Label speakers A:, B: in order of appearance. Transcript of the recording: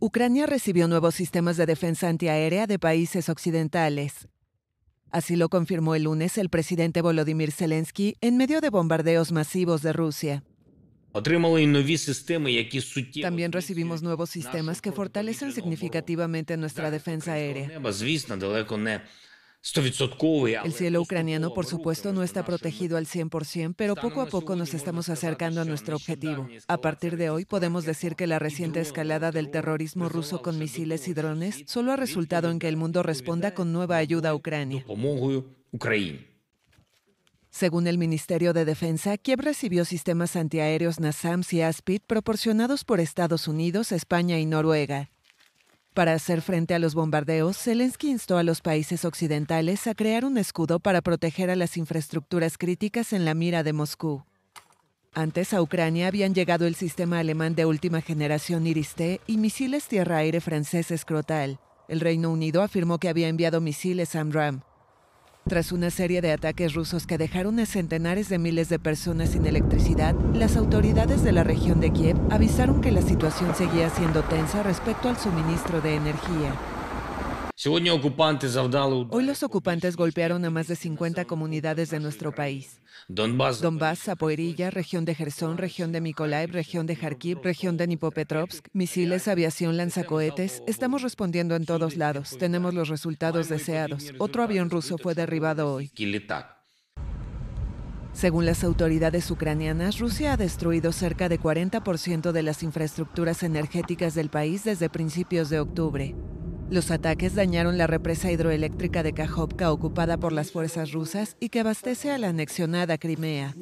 A: Ucrania recibió nuevos sistemas de defensa antiaérea de países occidentales. Así lo confirmó el lunes el presidente Volodymyr Zelensky en medio de bombardeos masivos de Rusia. También recibimos nuevos sistemas que fortalecen significativamente nuestra defensa aérea. El cielo ucraniano, por supuesto, no está protegido al 100%, pero poco a poco nos estamos acercando a nuestro objetivo. A partir de hoy, podemos decir que la reciente escalada del terrorismo ruso con misiles y drones solo ha resultado en que el mundo responda con nueva ayuda a Ucrania. Según el Ministerio de Defensa, Kiev recibió sistemas antiaéreos NASAMS y ASPID proporcionados por Estados Unidos, España y Noruega. Para hacer frente a los bombardeos, Zelensky instó a los países occidentales a crear un escudo para proteger a las infraestructuras críticas en la mira de Moscú. Antes a Ucrania habían llegado el sistema alemán de última generación Iris-T y misiles tierra-aire francés Escrotal. El Reino Unido afirmó que había enviado misiles AMRAAM. Tras una serie de ataques rusos que dejaron a centenares de miles de personas sin electricidad, las autoridades de la región de Kiev avisaron que la situación seguía siendo tensa respecto al suministro de energía. Hoy los ocupantes golpearon a más de 50 comunidades de nuestro país. Donbass, Zapoerilla, región de Gerson, región de Mykolaiv, región de Kharkiv, región de Nipopetrovsk, misiles, aviación, lanzacohetes. Estamos respondiendo en todos lados. Tenemos los resultados deseados. Otro avión ruso fue derribado hoy. Según las autoridades ucranianas, Rusia ha destruido cerca de 40% de las infraestructuras energéticas del país desde principios de octubre. Los ataques dañaron la represa hidroeléctrica de Kajovka ocupada por las fuerzas rusas y que abastece a la anexionada Crimea.